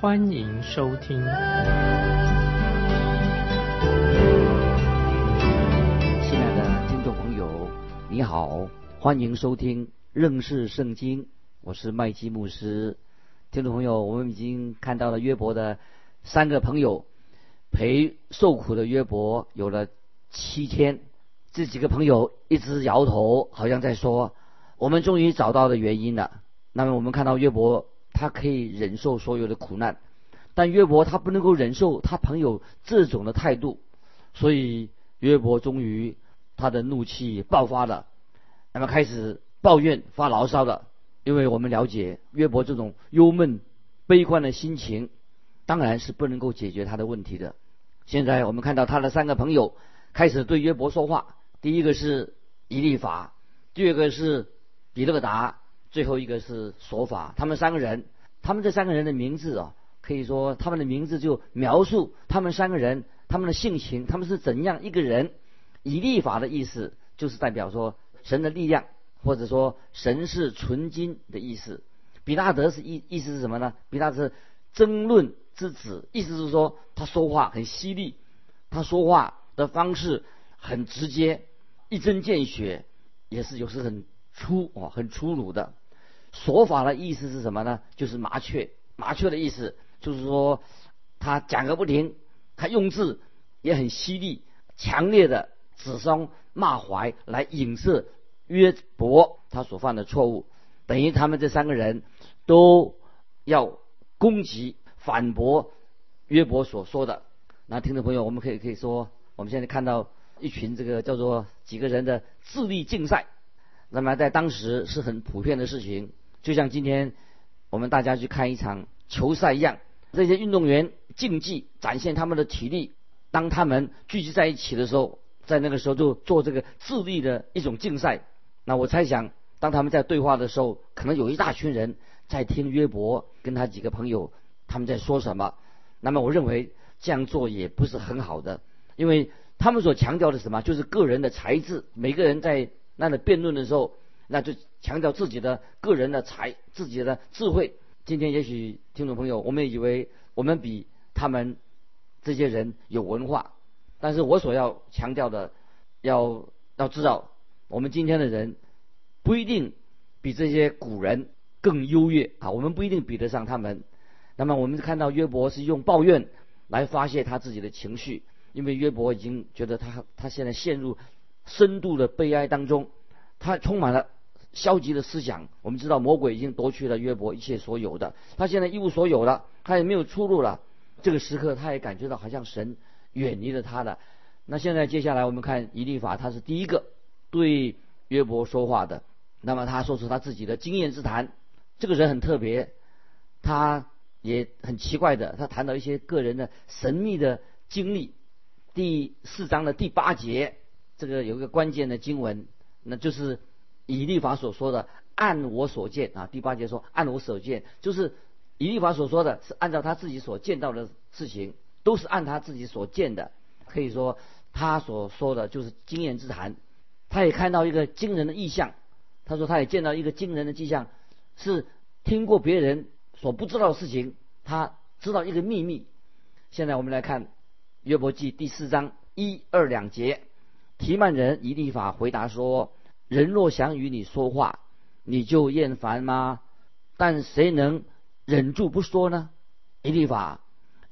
欢迎收听。亲爱的听众朋友，你好，欢迎收听认识圣经。我是麦基牧师，听众朋友，我们已经看到了约伯的三个朋友陪受苦的约伯有了七天，这几个朋友一直摇头，好像在说我们终于找到了原因了。那么我们看到约伯他可以忍受所有的苦难，但约伯他不能够忍受他朋友这种的态度，所以约伯终于他的怒气爆发了，那么开始抱怨发牢骚了。因为我们了解约伯这种忧闷、悲观的心情，当然是不能够解决他的问题的。现在我们看到他的三个朋友开始对约伯说话。第一个是以利法，第二个是比勒达，最后一个是索法。他们三个人，他们这三个人的名字啊，可以说他们的名字就描述他们三个人他们的性情，他们是怎样一个人。以利法的意思就是代表说神的力量。或者说神是纯金的意思，比拉德是意意思是什么呢？比拉德争论之子，意思是说他说话很犀利，他说话的方式很直接，一针见血，也是有时很粗啊，很粗鲁的。说法的意思是什么呢？就是麻雀，麻雀的意思就是说他讲个不停，他用字也很犀利，强烈的指桑骂槐来影射。约伯他所犯的错误，等于他们这三个人都要攻击、反驳约伯所说的。那听众朋友，我们可以可以说，我们现在看到一群这个叫做几个人的智力竞赛，那么在当时是很普遍的事情，就像今天我们大家去看一场球赛一样，这些运动员竞技展现他们的体力，当他们聚集在一起的时候，在那个时候就做这个智力的一种竞赛。那我猜想，当他们在对话的时候，可能有一大群人在听约伯跟他几个朋友他们在说什么。那么我认为这样做也不是很好的，因为他们所强调的什么，就是个人的才智。每个人在那里辩论的时候，那就强调自己的个人的才、自己的智慧。今天也许听众朋友，我们以为我们比他们这些人有文化，但是我所要强调的，要要知道。我们今天的人不一定比这些古人更优越啊，我们不一定比得上他们。那么我们看到约伯是用抱怨来发泄他自己的情绪，因为约伯已经觉得他他现在陷入深度的悲哀当中，他充满了消极的思想。我们知道魔鬼已经夺去了约伯一切所有的，他现在一无所有了，他也没有出路了。这个时刻他也感觉到好像神远离了他了。那现在接下来我们看以利法，他是第一个。对约伯说话的，那么他说出他自己的经验之谈。这个人很特别，他也很奇怪的，他谈到一些个人的神秘的经历。第四章的第八节，这个有一个关键的经文，那就是以利法所说的“按我所见”啊。第八节说“按我所见”，就是以利法所说的是按照他自己所见到的事情，都是按他自己所见的。可以说他所说的就是经验之谈。他也看到一个惊人的异象，他说他也见到一个惊人的迹象，是听过别人所不知道的事情，他知道一个秘密。现在我们来看约伯记第四章一二两节，提曼人以利法回答说：“人若想与你说话，你就厌烦吗？但谁能忍住不说呢？”以利法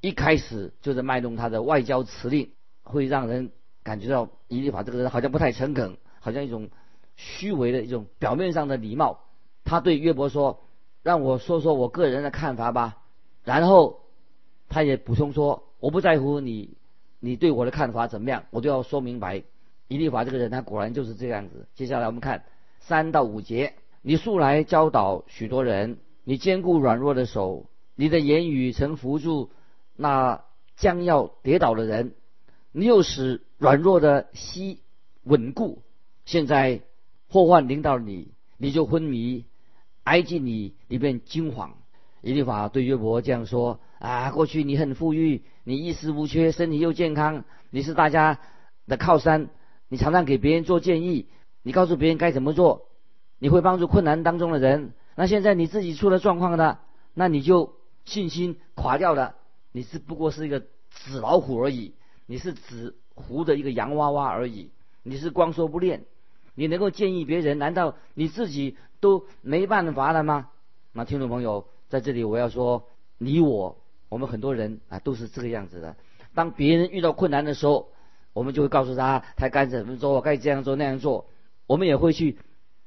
一开始就是卖弄他的外交辞令，会让人感觉到以利法这个人好像不太诚恳。好像一种虚伪的一种表面上的礼貌。他对约伯说：“让我说说我个人的看法吧。”然后他也补充说：“我不在乎你，你对我的看法怎么样，我都要说明白。”以利法这个人，他果然就是这样子。接下来我们看三到五节：“你素来教导许多人，你坚固软弱的手，你的言语曾扶住那将要跌倒的人，你又使软弱的膝稳固。现在祸患临到你，你就昏迷；挨近你，你便惊惶。以利法对约伯这样说：啊，过去你很富裕，你衣食无缺，身体又健康，你是大家的靠山，你常常给别人做建议，你告诉别人该怎么做，你会帮助困难当中的人。那现在你自己出了状况的，那你就信心垮掉了。你是不过是一个纸老虎而已，你是纸糊的一个洋娃娃而已，你是光说不练。你能够建议别人，难道你自己都没办法了吗？那听众朋友，在这里我要说，你我我们很多人啊都是这个样子的。当别人遇到困难的时候，我们就会告诉他他该怎么做，该这样做那样做。我们也会去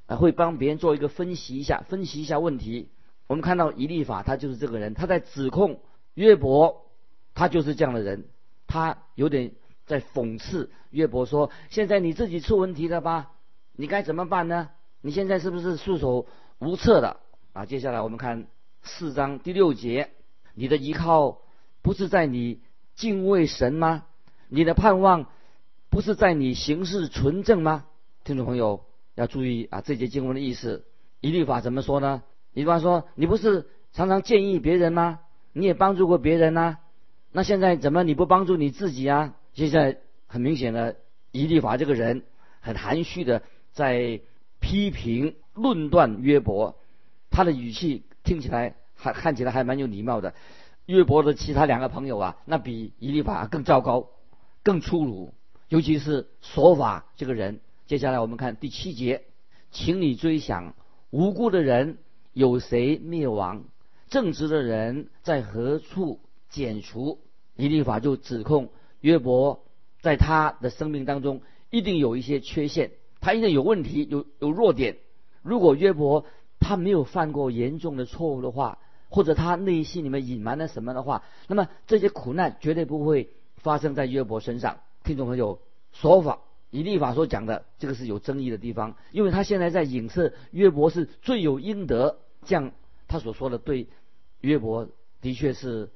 啊。会帮别人做一个分析一下，分析一下问题。我们看到以利法，他就是这个人，他在指控约伯，他就是这样的人，他有点在讽刺约伯说：“现在你自己出问题了吧？你该怎么办呢？你现在是不是束手无策的？”啊，接下来我们看四章第六节：“你的依靠不是在你敬畏神吗？你的盼望不是在你行事纯正吗？”听众朋友。要注意啊，这节经文的意思。一律法怎么说呢？一律法说：“你不是常常建议别人吗？你也帮助过别人呐。那现在怎么你不帮助你自己啊？”现在很明显的，一律法这个人很含蓄的在批评论断约伯，他的语气听起来还看起来还蛮有礼貌的。约伯的其他两个朋友啊，那比以律法更糟糕，更粗鲁，尤其是说法这个人。接下来我们看第七节，请你追想无辜的人有谁灭亡，正直的人在何处剪除？以利法就指控约伯在他的生命当中一定有一些缺陷，他一定有问题，有有弱点。如果约伯他没有犯过严重的错误的话，或者他内心里面隐瞒了什么的话，那么这些苦难绝对不会发生在约伯身上。听众朋友，说法。以立法所讲的这个是有争议的地方，因为他现在在影射约伯是罪有应得，这样他所说的对约伯的确是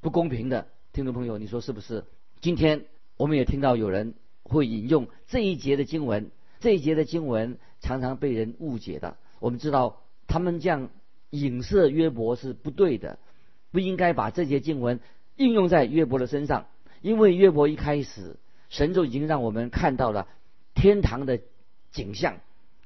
不公平的。听众朋友，你说是不是？今天我们也听到有人会引用这一节的经文，这一节的经文常常被人误解的。我们知道他们这样影射约伯是不对的，不应该把这节经文应用在约伯的身上，因为约伯一开始。神就已经让我们看到了天堂的景象。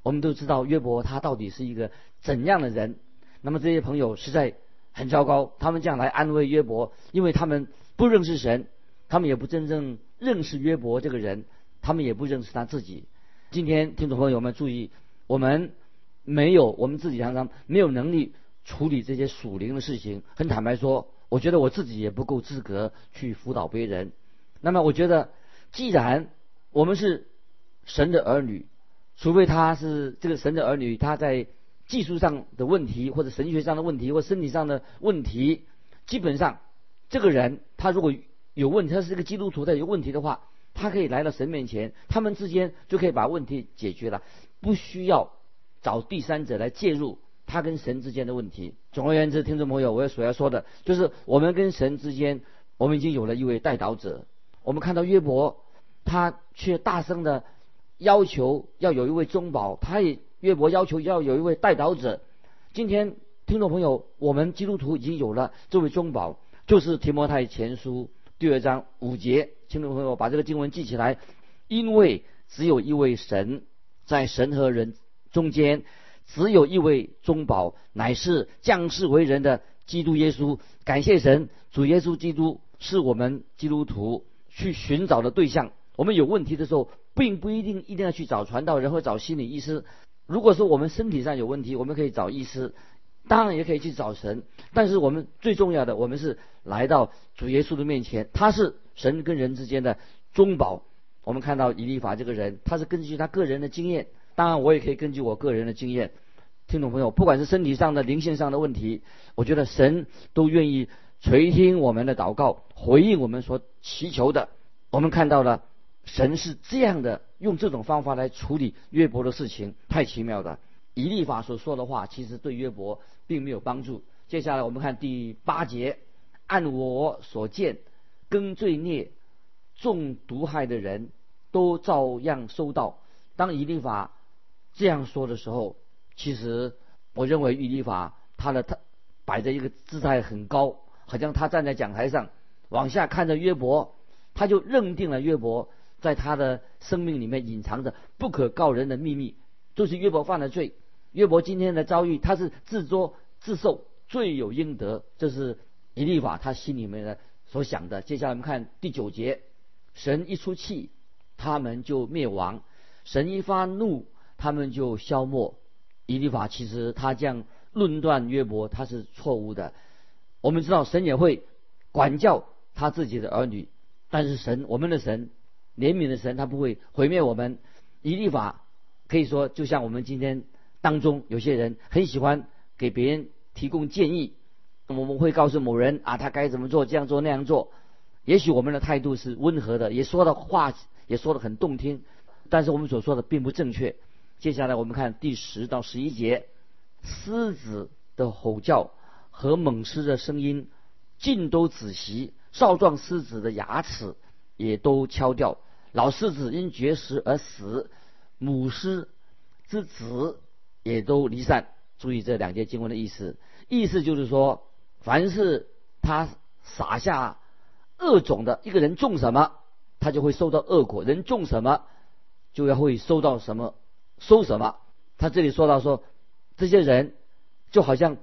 我们都知道约伯他到底是一个怎样的人。那么这些朋友实在很糟糕，他们这样来安慰约伯，因为他们不认识神，他们也不真正认识约伯这个人，他们也不认识他自己。今天听众朋友们注意，我们没有我们自己常常没有能力处理这些属灵的事情。很坦白说，我觉得我自己也不够资格去辅导别人。那么我觉得。既然我们是神的儿女，除非他是这个神的儿女，他在技术上的问题，或者神学上的问题，或身体上的问题，基本上这个人他如果有问题，他是一个基督徒，他有问题的话，他可以来到神面前，他们之间就可以把问题解决了，不需要找第三者来介入他跟神之间的问题。总而言之，听众朋友，我所要说的就是，我们跟神之间，我们已经有了一位代祷者。我们看到约伯，他却大声的要求要有一位中保，他也约伯要求要有一位代祷者。今天听众朋友，我们基督徒已经有了这位中保，就是提摩太前书第二章五节。听众朋友，把这个经文记起来，因为只有一位神，在神和人中间，只有一位中保，乃是降世为人的基督耶稣。感谢神，主耶稣基督是我们基督徒。去寻找的对象，我们有问题的时候，并不一定一定要去找传道人或找心理医师。如果说我们身体上有问题，我们可以找医师，当然也可以去找神。但是我们最重要的，我们是来到主耶稣的面前，他是神跟人之间的中保。我们看到以利法这个人，他是根据他个人的经验，当然我也可以根据我个人的经验。听众朋友，不管是身体上的、灵性上的问题，我觉得神都愿意。垂听我们的祷告，回应我们所祈求的。我们看到了神是这样的，用这种方法来处理约伯的事情，太奇妙的。以利法所说的话，其实对约伯并没有帮助。接下来我们看第八节，按我所见，跟罪孽、中毒害的人都照样收到。当以利法这样说的时候，其实我认为以利法他的他摆着一个姿态很高，好像他站在讲台上往下看着约伯，他就认定了约伯在他的生命里面隐藏着不可告人的秘密，就是约伯犯了罪。约伯今天的遭遇，他是自作自受，罪有应得。这是以利法他心里面的所想的。接下来我们看第九节：神一出气，他们就灭亡；神一发怒，他们就消没。以利法其实他这样论断约伯，他是错误的。我们知道神也会管教他自己的儿女，但是神，我们的神，怜悯的神，他不会毁灭我们。以利法可以说，就像我们今天。当中有些人很喜欢给别人提供建议，我们会告诉某人啊，他该怎么做，这样做那样做。也许我们的态度是温和的，也说的话也说的很动听，但是我们所说的并不正确。接下来我们看第十到十一节，狮子的吼叫和猛狮的声音尽都止息，少壮狮子的牙齿也都敲掉，老狮子因绝食而死，母狮之子。也都离散。注意这两节经文的意思，意思就是说，凡是他撒下恶种的一个人种什么，他就会收到恶果；人种什么，就要会收到什么，收什么。他这里说到说，这些人就好像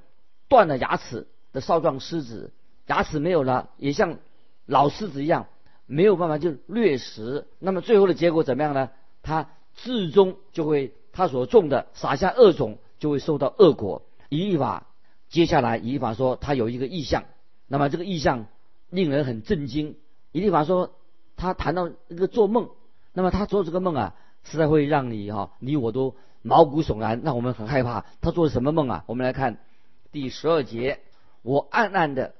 断了牙齿的少壮狮子，牙齿没有了，也像老狮子一样，没有办法就掠食。那么最后的结果怎么样呢？他最终就会。他所种的撒下恶种，就会受到恶果。以利法接下来，以利法说他有一个意象，那么这个意象令人很震惊。以利法说他谈到一个做梦，那么他做这个梦啊，实在会让你哈，你我都毛骨悚然，让我们很害怕。他做的什么梦啊？我们来看第十二节，我暗暗的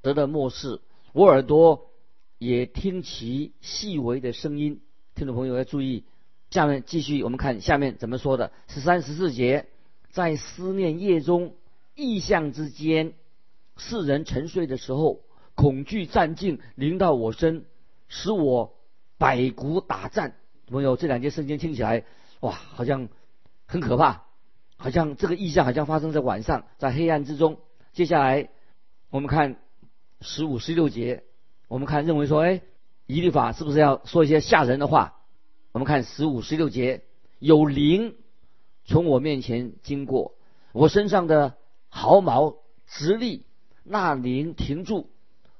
得了漠视，我耳朵也听其细微的声音。听众朋友要注意。下面继续，我们看下面怎么说的。十三十四节，在思念夜中，异象之间，世人沉睡的时候，恐惧战境临到我身，使我百骨打颤。朋友，这两节圣经听起来，哇，好像很可怕，好像这个意象好像发生在晚上，在黑暗之中。接下来，我们看十五、十六节，我们看认为说，哎，以利法是不是要说一些吓人的话？我们看十五、十六节，有灵从我面前经过，我身上的毫毛直立，那灵停住，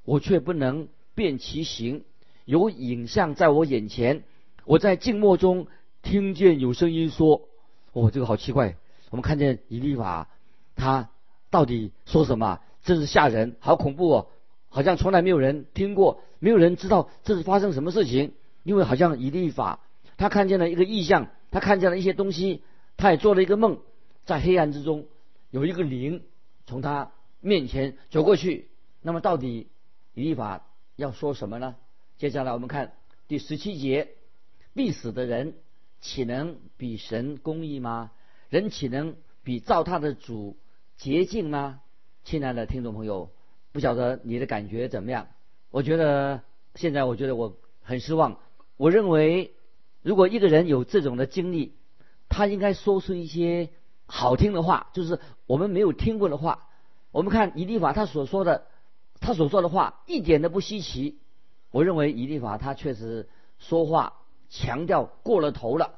我却不能辨其形。有影像在我眼前，我在静默中听见有声音说：“哦，这个好奇怪。”我们看见以利法，他到底说什么？真是吓人，好恐怖哦！好像从来没有人听过，没有人知道这是发生什么事情，因为好像以利法。他看见了一个异象，他看见了一些东西，他也做了一个梦，在黑暗之中有一个灵从他面前走过去。那么到底以利法要说什么呢？接下来我们看第十七节：必死的人岂能比神公义吗？人岂能比造他的主洁净吗？亲爱的听众朋友，不晓得你的感觉怎么样？我觉得现在我觉得我很失望。我认为。如果一个人有这种的经历，他应该说出一些好听的话，就是我们没有听过的话。我们看以利法他所说的，他所说的话一点都不稀奇。我认为以利法他确实说话强调过了头了，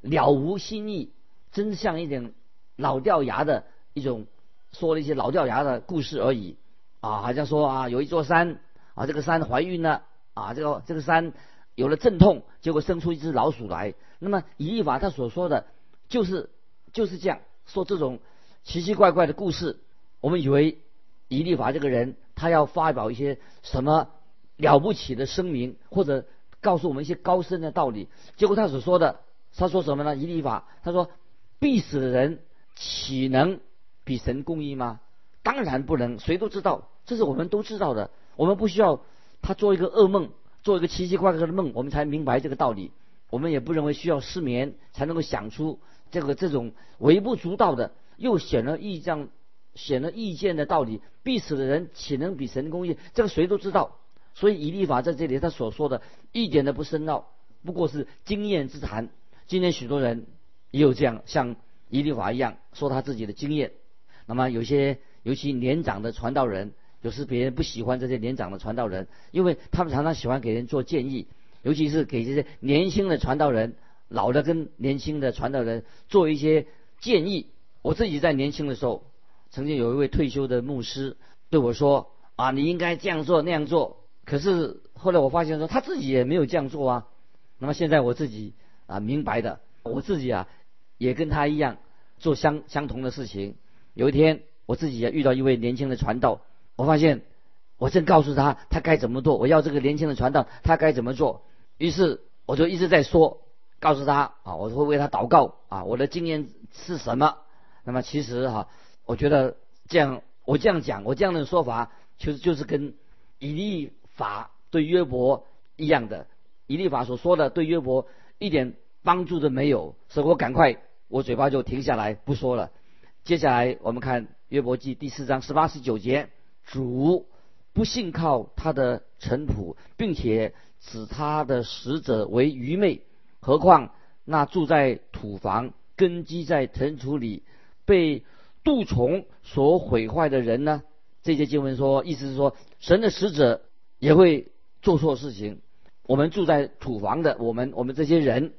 了无新意，真像一点老掉牙的一种说了一些老掉牙的故事而已。啊，好像说啊，有一座山啊，这个山怀孕了啊，这个这个山。有了阵痛，结果生出一只老鼠来。那么以利法他所说的，就是就是这样说这种奇奇怪怪的故事。我们以为以利法这个人，他要发表一些什么了不起的声明，或者告诉我们一些高深的道理。结果他所说的，他说什么呢？以利法他说：“必死的人岂能比神公义吗？当然不能。谁都知道，这是我们都知道的。我们不需要他做一个噩梦。”做一个奇奇怪怪的梦，我们才明白这个道理。我们也不认为需要失眠才能够想出这个这种微不足道的又显而易见、显而易见的道理。必死的人岂能比神公义？这个谁都知道。所以以利法在这里他所说的一点都不深奥，不过是经验之谈。今天许多人也有这样像伊丽法一样说他自己的经验。那么有些尤其年长的传道人，有时别人不喜欢这些年长的传道人，因为他们常常喜欢给人做建议，尤其是给这些年轻的传道人，老的跟年轻的传道人做一些建议。我自己在年轻的时候，曾经有一位退休的牧师对我说：“啊，你应该这样做那样做。”可是后来我发现说他自己也没有这样做啊。那么现在我自己啊明白的，我自己啊也跟他一样做相相同的事情。有一天我自己也遇到一位年轻的传道，我发现我正告诉他他该怎么做，我要这个年轻的传道他该怎么做。于是我就一直在说，告诉他啊，我会为他祷告啊，我的经验是什么。那么其实哈，我觉得这样我这样讲，我这样的说法，其实就是跟以利法对约伯一样的。以利法所说的对约伯一点帮助都没有，所以我赶快我嘴巴就停下来不说了。接下来我们看约伯记第四章十八十九节：主不信靠他的臣仆，并且指他的使者为愚昧，何况那住在土房、根基在尘土里。被蠹虫所毁坏的人呢？这些经文说，意思是说，神的使者也会做错事情。我们住在土房的，我们我们这些人，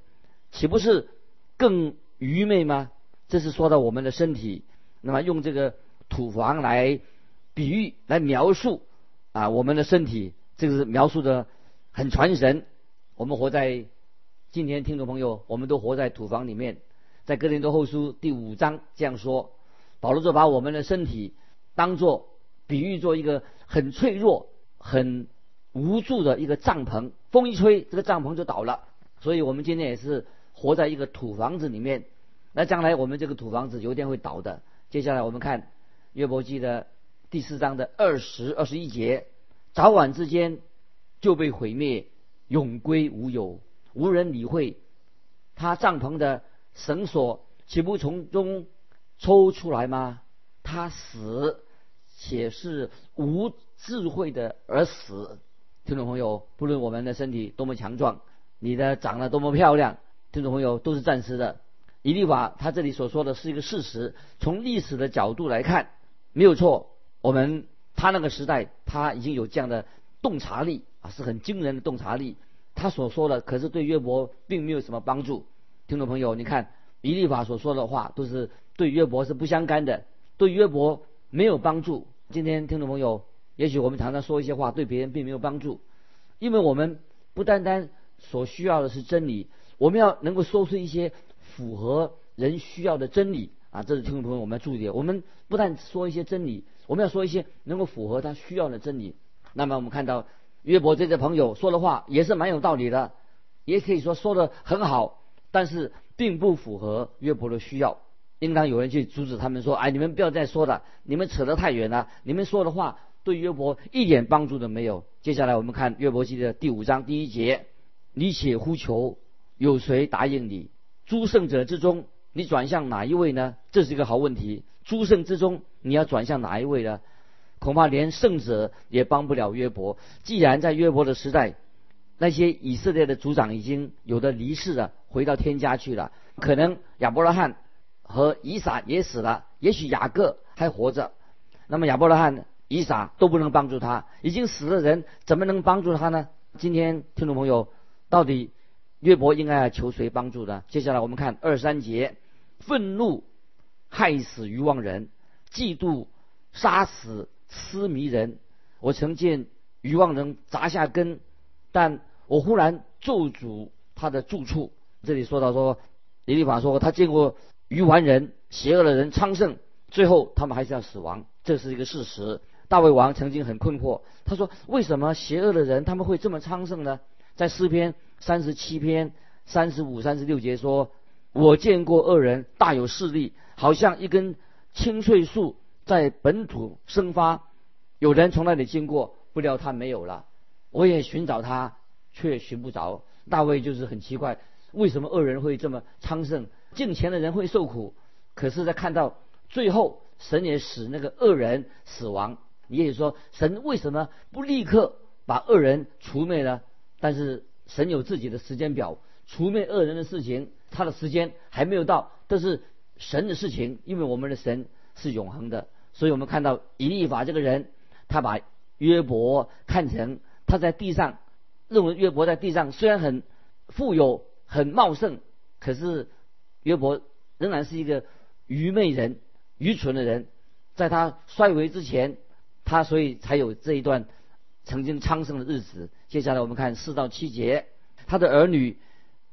岂不是更愚昧吗？这是说到我们的身体。那么用这个土房来比喻、来描述啊，我们的身体，这个是描述的很传神。我们活在今天，听众朋友，我们都活在土房里面。在哥林多后书第五章这样说，保罗就把我们的身体当做比喻做一个很脆弱、很无助的一个帐篷，风一吹，这个帐篷就倒了。所以我们今天也是活在一个土房子里面。那将来我们这个土房子有一天会倒的。接下来我们看约伯记的第四章的二十二十一节，早晚之间就被毁灭，永归无有，无人理会他帐篷的。绳索岂不从中抽出来吗？他死，且是无智慧的而死。听众朋友，不论我们的身体多么强壮，你的长得多么漂亮，听众朋友都是暂时的。以利法他这里所说的是一个事实，从历史的角度来看，没有错。我们他那个时代他已经有这样的洞察力啊，是很惊人的洞察力。他所说的可是对约伯并没有什么帮助。听众朋友，你看以利法所说的话都是对约伯是不相干的，对约伯没有帮助。今天听众朋友，也许我们常常说一些话对别人并没有帮助，因为我们不单单所需要的是真理，我们要能够说出一些符合人需要的真理啊！这是听众朋友我们要注意的。我们不但说一些真理，我们要说一些能够符合他需要的真理。那么我们看到约伯这些朋友说的话也是蛮有道理的，也可以说说的很好。但是并不符合约伯的需要，应当有人去阻止他们说：“哎，你们不要再说了，你们扯得太远了，你们说的话对约伯一点帮助都没有。”接下来我们看约伯记的第五章第一节：“你且呼求，有谁答应你？诸圣者之中，你转向哪一位呢？”这是一个好问题。诸圣之中，你要转向哪一位呢？恐怕连圣者也帮不了约伯。既然在约伯的时代，那些以色列的族长已经有的离世了，回到天家去了。可能亚伯拉罕和以撒也死了，也许雅各还活着。那么亚伯拉罕、以撒都不能帮助他，已经死的人怎么能帮助他呢？今天听众朋友，到底约伯应该要求谁帮助呢？接下来我们看二三节：愤怒害死愚妄人，嫉妒杀死痴迷人。我曾见愚妄人砸下根，但我忽然咒诅他的住处。这里说到说，李立法说他见过愚顽人、邪恶的人昌盛，最后他们还是要死亡，这是一个事实。大卫王曾经很困惑，他说：为什么邪恶的人他们会这么昌盛呢？在诗篇三十七篇三十五、三十六节说：我见过恶人大有势力，好像一根青翠树在本土生发，有人从那里经过，不料他没有了。我也寻找他。却寻不着，大卫就是很奇怪，为什么恶人会这么昌盛，敬虔的人会受苦？可是，在看到最后，神也使那个恶人死亡。你也说，神为什么不立刻把恶人除灭呢，但是神有自己的时间表，除灭恶人的事情，他的时间还没有到，这是神的事情，因为我们的神是永恒的，所以我们看到以利法这个人，他把约伯看成他在地上，认为约伯在地上虽然很富有、很茂盛，可是约伯仍然是一个愚昧人、愚蠢的人，在他衰微之前，他所以才有这一段。曾经昌盛的日子。接下来我们看四到七节，他的儿女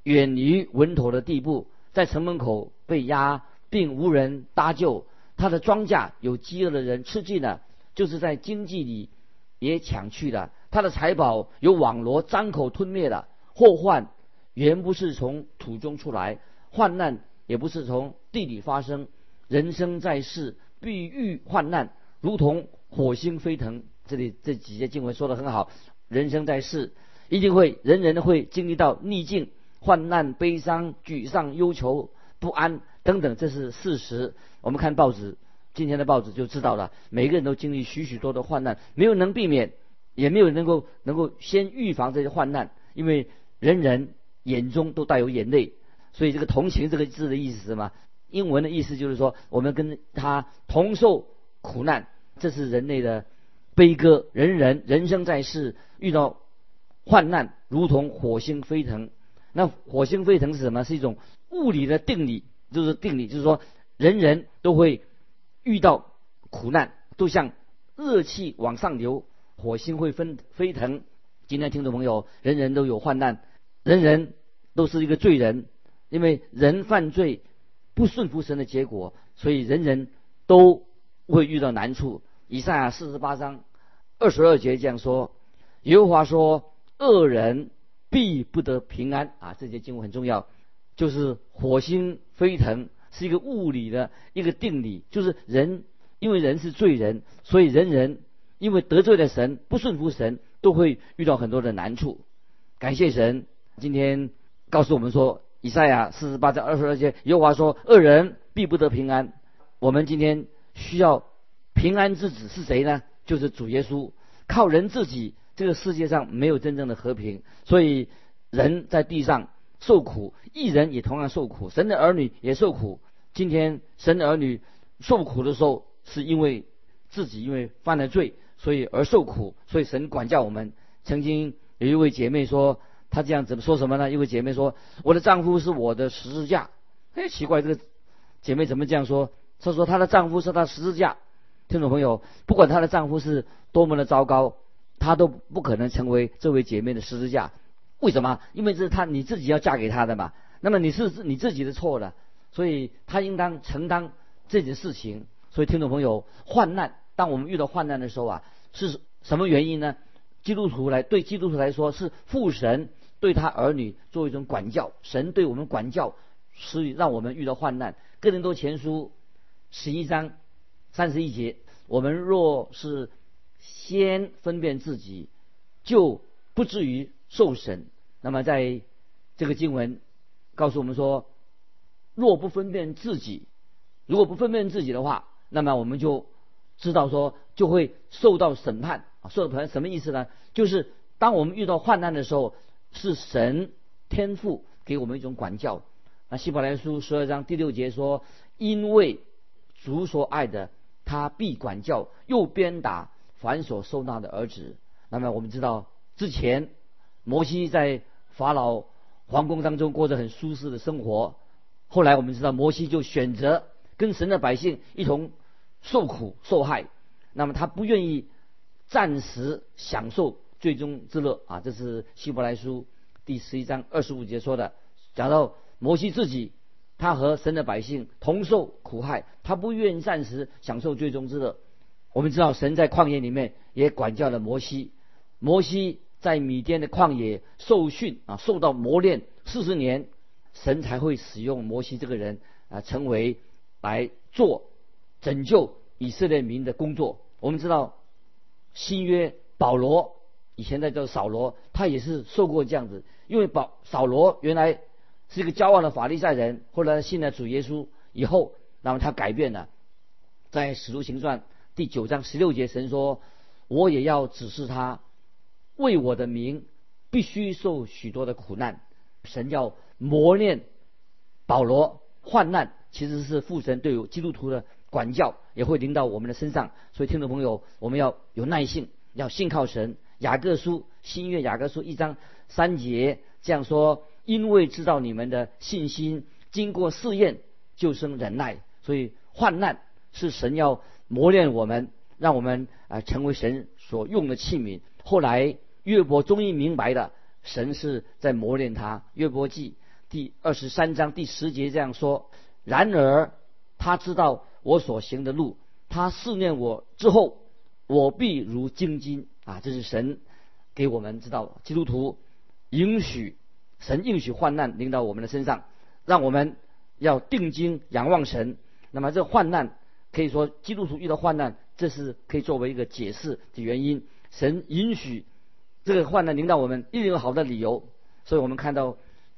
远离稳妥的地步，在城门口被压，并无人搭救。他的庄稼有饥饿的人吃尽了，就是在经济里也抢去了。他的财宝有网罗张口吞灭了。祸患原不是从土中出来，患难也不是从地里发生。人生在世必遇患难，如同火星飞腾。这里这几节经文说的很好，人生在世，一定会人人会经历到逆境、患难、悲伤、沮丧、忧愁、不安等等，这是事实。我们看报纸，今天的报纸就知道了，每个人都经历许许多多患难，没有能避免，也没有能够能够先预防这些患难，因为人人眼中都带有眼泪。所以这个同情这个字的意思是什么？英文的意思就是说，我们跟他同受苦难，这是人类的。悲歌，人人人生在世遇到患难，如同火星飞腾。那火星飞腾是什么？是一种物理的定理，就是定理，就是说人人都会遇到苦难，都像热气往上流，火星会分飞腾。今天听众朋友，人人都有患难，人人都是一个罪人，因为人犯罪不顺服神的结果，所以人人都会遇到难处。以上啊四十八章二十二节这样说：“耶和华说，恶人必不得平安。”啊，这节经文很重要，就是火星飞腾是一个物理的一个定理，就是人因为人是罪人，所以人人因为得罪了神，不顺服神，都会遇到很多的难处。感谢神，今天告诉我们说，以赛亚四十八章二十二节，耶和华说，恶人必不得平安。我们今天需要。平安之子是谁呢？就是主耶稣。靠人自己，这个世界上没有真正的和平。所以人在地上受苦，一人也同样受苦。神的儿女也受苦。今天神的儿女受苦的时候，是因为自己因为犯了罪，所以而受苦。所以神管教我们。曾经有一位姐妹说，她这样子说什么呢？一位姐妹说：“我的丈夫是我的十字架。”哎，奇怪，这个姐妹怎么这样说？她说她的丈夫是她十字架。听众朋友，不管她的丈夫是多么的糟糕，她都不可能成为这位姐妹的十字架。为什么？因为这是她你自己要嫁给他的嘛。那么你是你自己的错了，所以她应当承担这件事情。所以听众朋友，患难，当我们遇到患难的时候啊，是什么原因呢？基督徒来对基督徒来说，是父神对他儿女做一种管教，神对我们管教，是让我们遇到患难。哥林多前书十一章。三十一节，我们若是先分辨自己，就不至于受审。那么在这个经文告诉我们说，若不分辨自己，如果不分辨自己的话，那么我们就知道说就会受到审判啊。受到审判什么意思呢？就是当我们遇到患难的时候，是神天赋给我们一种管教。那希伯来书十二章第六节说，因为主所爱的。他必管教，又鞭打凡所收纳的儿子。那么我们知道，之前摩西在法老皇宫当中过着很舒适的生活。后来我们知道，摩西就选择跟神的百姓一同受苦受害。那么他不愿意暂时享受最终之乐啊！这是希伯来书第十一章二十五节说的，讲到摩西自己。他和神的百姓同受苦害，他不愿暂时享受最终之乐。我们知道，神在旷野里面也管教了摩西。摩西在米甸的旷野受训啊，受到磨练四十年，神才会使用摩西这个人啊，成为来做拯救以色列民的工作。我们知道，新约保罗以前在叫扫罗，他也是受过这样子，因为保扫罗原来。是一个骄傲的法利赛人，后来信了主耶稣以后，那么他改变了。在使徒行传第九章十六节，神说：“我也要指示他为我的名必须受许多的苦难。神要磨练保罗，患难其实是父神对基督徒的管教，也会临到我们的身上。所以，听众朋友，我们要有耐性，要信靠神。雅各书新约雅各书一章三节这样说：因为知道你们的信心经过试验，就生忍耐。所以，患难是神要磨练我们，让我们啊成为神所用的器皿。后来，约伯终于明白了。神是在磨练他。约伯记第二十三章第十节这样说：“然而他知道我所行的路，他试炼我之后，我必如精金。”啊，这是神给我们知道，基督徒允许神允许患难临到我们的身上，让我们要定睛仰望神。那么这患难可以说基督徒遇到患难，这是可以作为一个解释的原因。神允许。这个患难临到我们，一定有好的理由。所以我们看到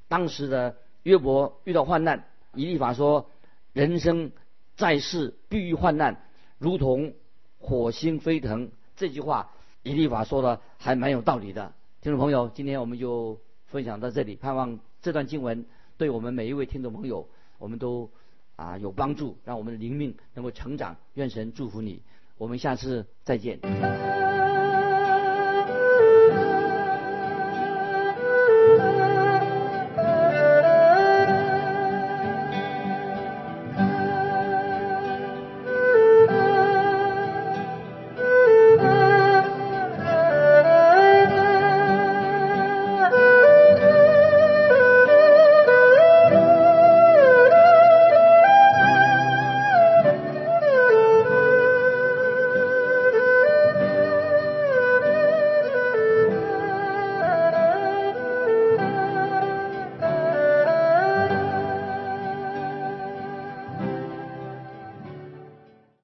当时的约伯遇到患难，以利法说：“人生在世必遇患难，如同火星飞腾。”这句话以利法说的还蛮有道理的。听众朋友，今天我们就分享到这里，盼望这段经文对我们每一位听众朋友，我们都啊有帮助，让我们的灵命能够成长。愿神祝福你，我们下次再见。